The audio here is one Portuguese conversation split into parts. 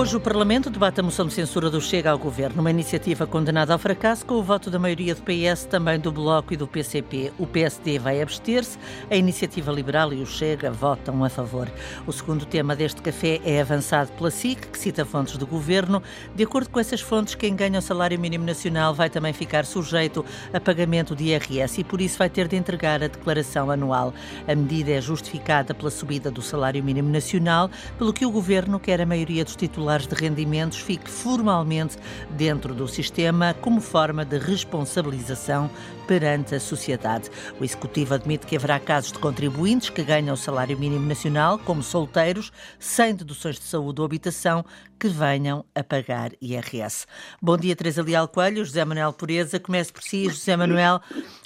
Hoje o Parlamento debate a moção de censura do Chega ao Governo, uma iniciativa condenada ao fracasso com o voto da maioria do PS, também do Bloco e do PCP. O PSD vai abster-se, a Iniciativa Liberal e o Chega votam a favor. O segundo tema deste café é avançado pela SIC, que cita fontes do Governo. De acordo com essas fontes, quem ganha o salário mínimo nacional vai também ficar sujeito a pagamento de IRS e por isso vai ter de entregar a declaração anual. A medida é justificada pela subida do salário mínimo nacional, pelo que o Governo quer a maioria dos titulares de rendimentos fique formalmente dentro do sistema como forma de responsabilização perante a sociedade. O Executivo admite que haverá casos de contribuintes que ganham o salário mínimo nacional, como solteiros, sem deduções de saúde ou habitação, que venham a pagar IRS. Bom dia, Teresa Leal Coelho, José Manuel Pureza. Comece por si, José Manuel.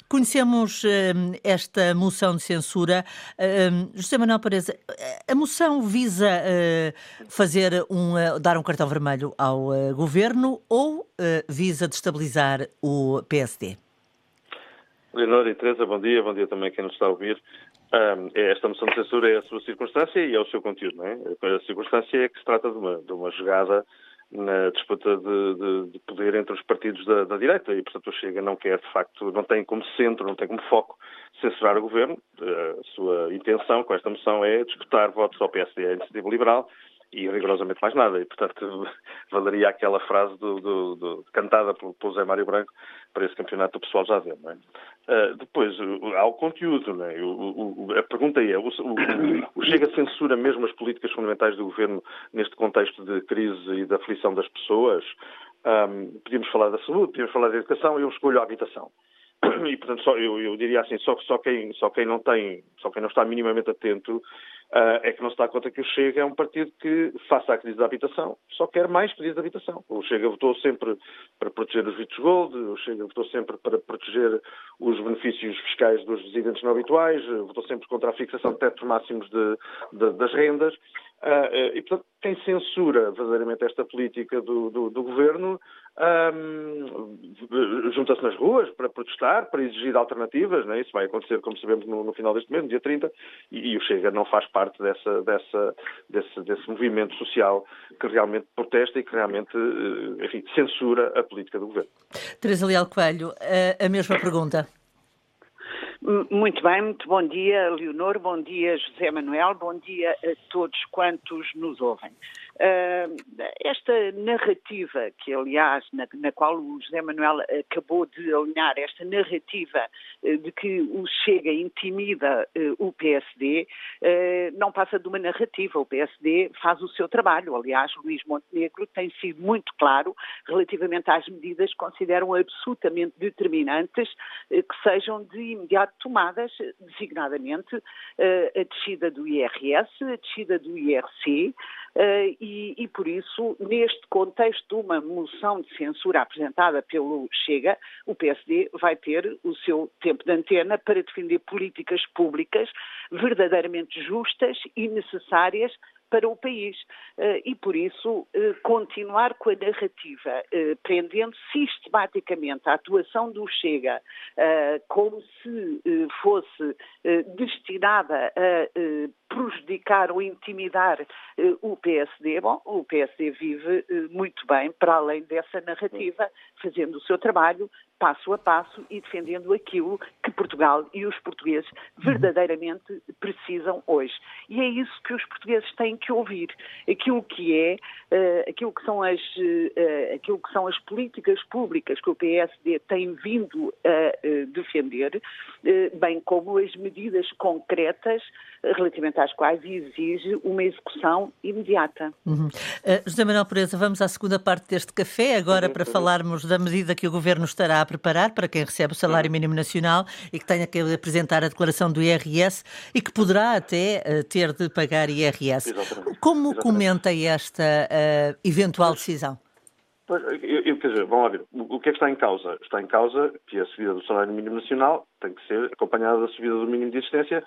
Conhecemos uh, esta moção de censura. Uh, José Manuel Pereza, a moção visa uh, fazer um, dar um cartão vermelho ao governo ou visa destabilizar o PSD? Leonor e Teresa, bom dia, bom dia também a quem nos está a ouvir. Um, esta moção de censura é a sua circunstância e é o seu conteúdo, não é? A circunstância é que se trata de uma, de uma jogada na disputa de, de, de, poder entre os partidos da, da, direita e, portanto, o Chega não quer, de facto, não tem como centro, não tem como foco censurar o governo. A sua intenção com esta moção é disputar votos ao PSD, à Iniciativa Liberal, e rigorosamente mais nada. E, portanto, valeria aquela frase do, do, do, cantada pelo, pelo Zé Mário Branco para esse campeonato o pessoal já vê. Não é? Uh, depois, há o conteúdo. Não é? o, o, a pergunta é, o, o, Chega censura mesmo as políticas fundamentais do governo neste contexto de crise e da aflição das pessoas? Um, podíamos falar da saúde, podíamos falar da educação, eu escolho a habitação. E, portanto, só, eu, eu, diria assim, só, só, quem, só quem não tem, só quem não está minimamente atento uh, é que não se dá conta que o Chega é um partido que, face à crise da habitação, só quer mais crise de habitação. O Chega votou sempre para proteger os Vitos Gold, o Chega votou sempre para proteger os benefícios fiscais dos residentes não habituais, votou sempre contra a fixação de tetos máximos de, de, das rendas. Uh, e, portanto, quem censura verdadeiramente esta política do, do, do governo junta-se nas ruas para protestar, para exigir alternativas. Né? Isso vai acontecer, como sabemos, no, no final deste mês, no dia 30, e, e, o Chega não faz parte dessa, dessa, desse, desse movimento social que realmente protesta e que realmente eh, enfim, censura a política do governo. Teresa Leal Coelho, a mesma pergunta. Muito bem, muito bom dia, Leonor, bom dia, José Manuel, bom dia a todos quantos nos ouvem. Uh, esta narrativa, que aliás, na, na, qual o José Manuel acabou de alinhar, esta narrativa uh, de que o Chega intimida uh, o PSD, não passa de uma narrativa. O PSD faz o seu trabalho. Aliás, Luís Montenegro tem sido muito claro relativamente às medidas que consideram absolutamente determinantes que sejam de imediato tomadas, designadamente a descida do IRS, a descida do IRC, e, e, por isso, neste contexto de uma moção de censura apresentada pelo Chega, o PSD vai ter o seu tempo de antena para defender políticas públicas verdadeiramente justas e necessárias para o país. Eh, e, por isso, eh, continuar com a narrativa, eh, prendendo sistematicamente a atuação do Chega como se fosse destinada a prejudicar ou intimidar o PSD, bom, o PSD vive muito bem para além dessa narrativa, fazendo o seu trabalho, passo a passo e defendendo aquilo que Portugal e os portugueses verdadeiramente precisam hoje. E é isso que os portugueses têm que ouvir, aquilo que é, uh, aquilo que são as, uh, aquilo que são as políticas públicas que o PSD tem vindo a uh, defender, bem como as medidas concretas relativamente às quais exige uma execução imediata. Uhum. José Manuel Pureza, vamos à segunda parte deste café, agora para falarmos da medida que o Governo estará a preparar para quem recebe o salário mínimo nacional e que tenha que apresentar a declaração do IRS e que poderá até uh, ter de pagar IRS. Exatamente. Como Exatamente. comenta esta uh, eventual decisão? Pois, eu, eu, quer dizer, vamos lá ver, o, o que é que está em causa? Está em causa que a subida do salário mínimo nacional tem que ser acompanhada da subida do mínimo de existência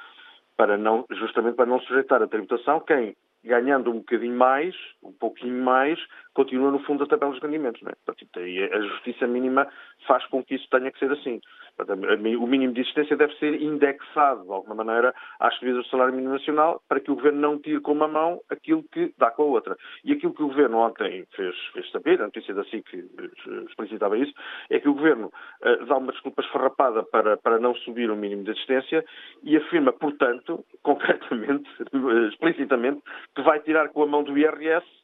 para não, justamente para não sujeitar a tributação quem ganhando um bocadinho mais, um pouquinho mais, continua no fundo da tabela dos rendimentos. Não é? Portanto, a justiça mínima faz com que isso tenha que ser assim. O mínimo de existência deve ser indexado, de alguma maneira, às subidas do salário mínimo nacional, para que o Governo não tire com uma mão aquilo que dá com a outra. E aquilo que o Governo ontem fez, fez saber, a notícia da SIC explicitava isso, é que o Governo uh, dá uma desculpa esfarrapada para, para não subir o mínimo de existência e afirma, portanto, concretamente, explicitamente, que vai tirar com a mão do IRS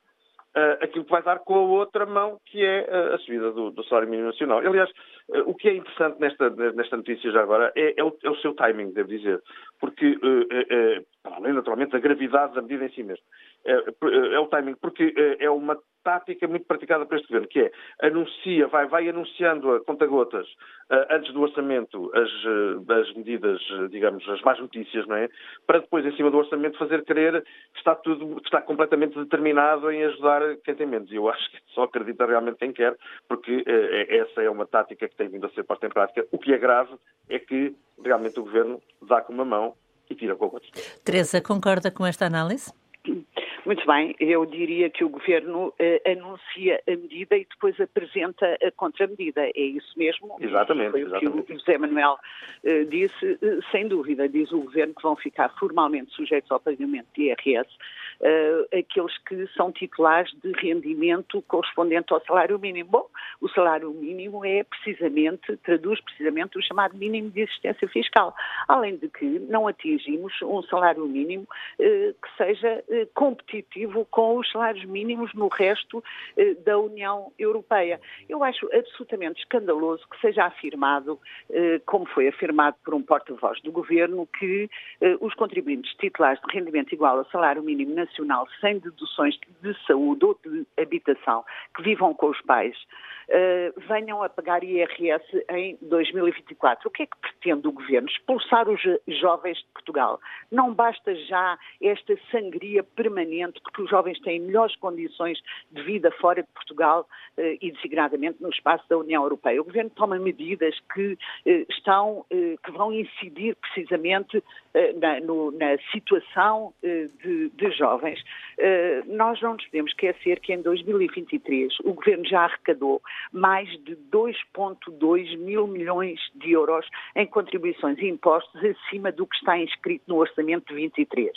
uh, aquilo que vai dar com a outra mão, que é uh, a subida do, do, salário mínimo nacional. Aliás, uh, o que é interessante nesta, nesta notícia já agora é, é, o, é o, seu timing, devo dizer, porque, além naturalmente da gravidade da medida em si mesmo, é o timing, porque é uma tática muito praticada por este governo, que é anuncia, vai, vai anunciando a conta-gotas uh, antes do orçamento as, uh, as medidas, uh, digamos, as más notícias, não é? Para depois, em cima do orçamento, fazer crer que está tudo, que está completamente determinado em ajudar quem tem menos. E eu acho que só acredita realmente quem quer, porque essa é uma tática que tem vindo a ser posta em prática. O que é grave é que realmente o governo dá com uma mão e tira com a outra. Teresa, concorda com esta análise? Muito bem, eu diria que o Governo eh, anuncia a medida e depois apresenta a contramedida. É isso mesmo? Exatamente. Foi exatamente. o que o José Manuel eh, disse, eh, sem dúvida. Diz o Governo que vão ficar formalmente sujeitos ao pagamento de IRS aqueles que são titulares de rendimento correspondente ao salário mínimo. Bom, o salário mínimo é precisamente, traduz precisamente o chamado mínimo de existência fiscal. Além de que não atingimos um salário mínimo que seja competitivo competitivo com os salários mínimos no resto da União Europeia. Eu acho absolutamente escandaloso que seja afirmado, como foi afirmado por um porta-voz do Governo, que os contribuintes titulares de rendimento igual ao salário mínimo nacional sem deduções de saúde ou de habitação que vivam com os pais uh, venham a pagar IRS em 2024. O que é que pretende o Governo? Expulsar os jovens de Portugal. Não basta já esta sangria permanente, porque os jovens têm melhores condições de vida fora de Portugal uh, e desigradamente no espaço da União Europeia. O Governo toma medidas que uh, estão, que vão incidir precisamente na, no, na, situação de, de jovens. Nós não nos podemos esquecer que em 2023 o Governo já arrecadou mais de 2,2 mil milhões de euros em contribuições e impostos acima do que está inscrito no orçamento de 23.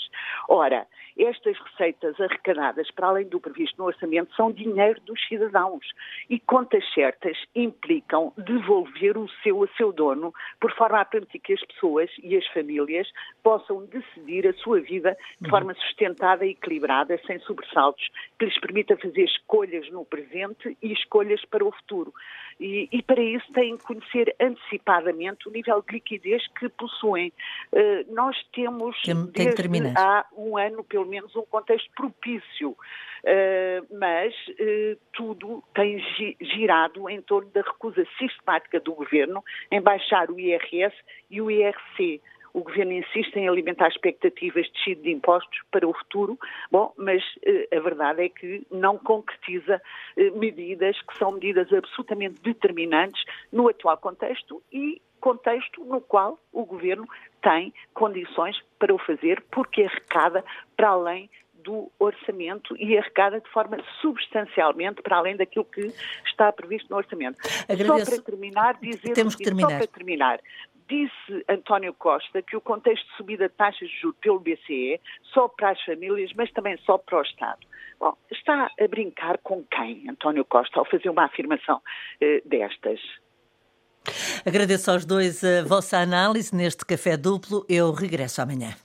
Ora, estas receitas arrecadadas, para além do previsto no orçamento, são dinheiro dos cidadãos e contas certas implicam devolver o seu a seu dono, por forma a permitir que as pessoas e as famílias possam decidir a sua vida de uhum. forma sustentada e equilibrada, sem sobressaltos, que lhes permita fazer escolhas no presente e escolhas para o futuro. E, e, para isso têm que conhecer antecipadamente o nível de liquidez que possuem. Uh, nós temos, tem, tem desde há um ano, pelo menos, um contexto propício, uh, mas uh, tudo tem girado em torno da recusa sistemática do governo em baixar o IRS e o IRC o governo insiste em alimentar expectativas de descida de impostos para o futuro, bom, mas eh, a verdade é que não concretiza eh, medidas que são medidas absolutamente determinantes no atual contexto e contexto no qual o governo tem condições para o fazer, porque arrecada para além do orçamento e arrecada de forma substancialmente para além daquilo que está previsto no orçamento. Agradeço. Só para terminar, dizer Temos que terminar. só para terminar, Disse António Costa que o contexto de subida de taxas de juros pelo BCE só para as famílias, mas também só para o Estado. Bom, está a brincar com quem, António Costa, ao fazer uma afirmação eh, destas? Agradeço aos dois a vossa análise neste café duplo. Eu regresso amanhã.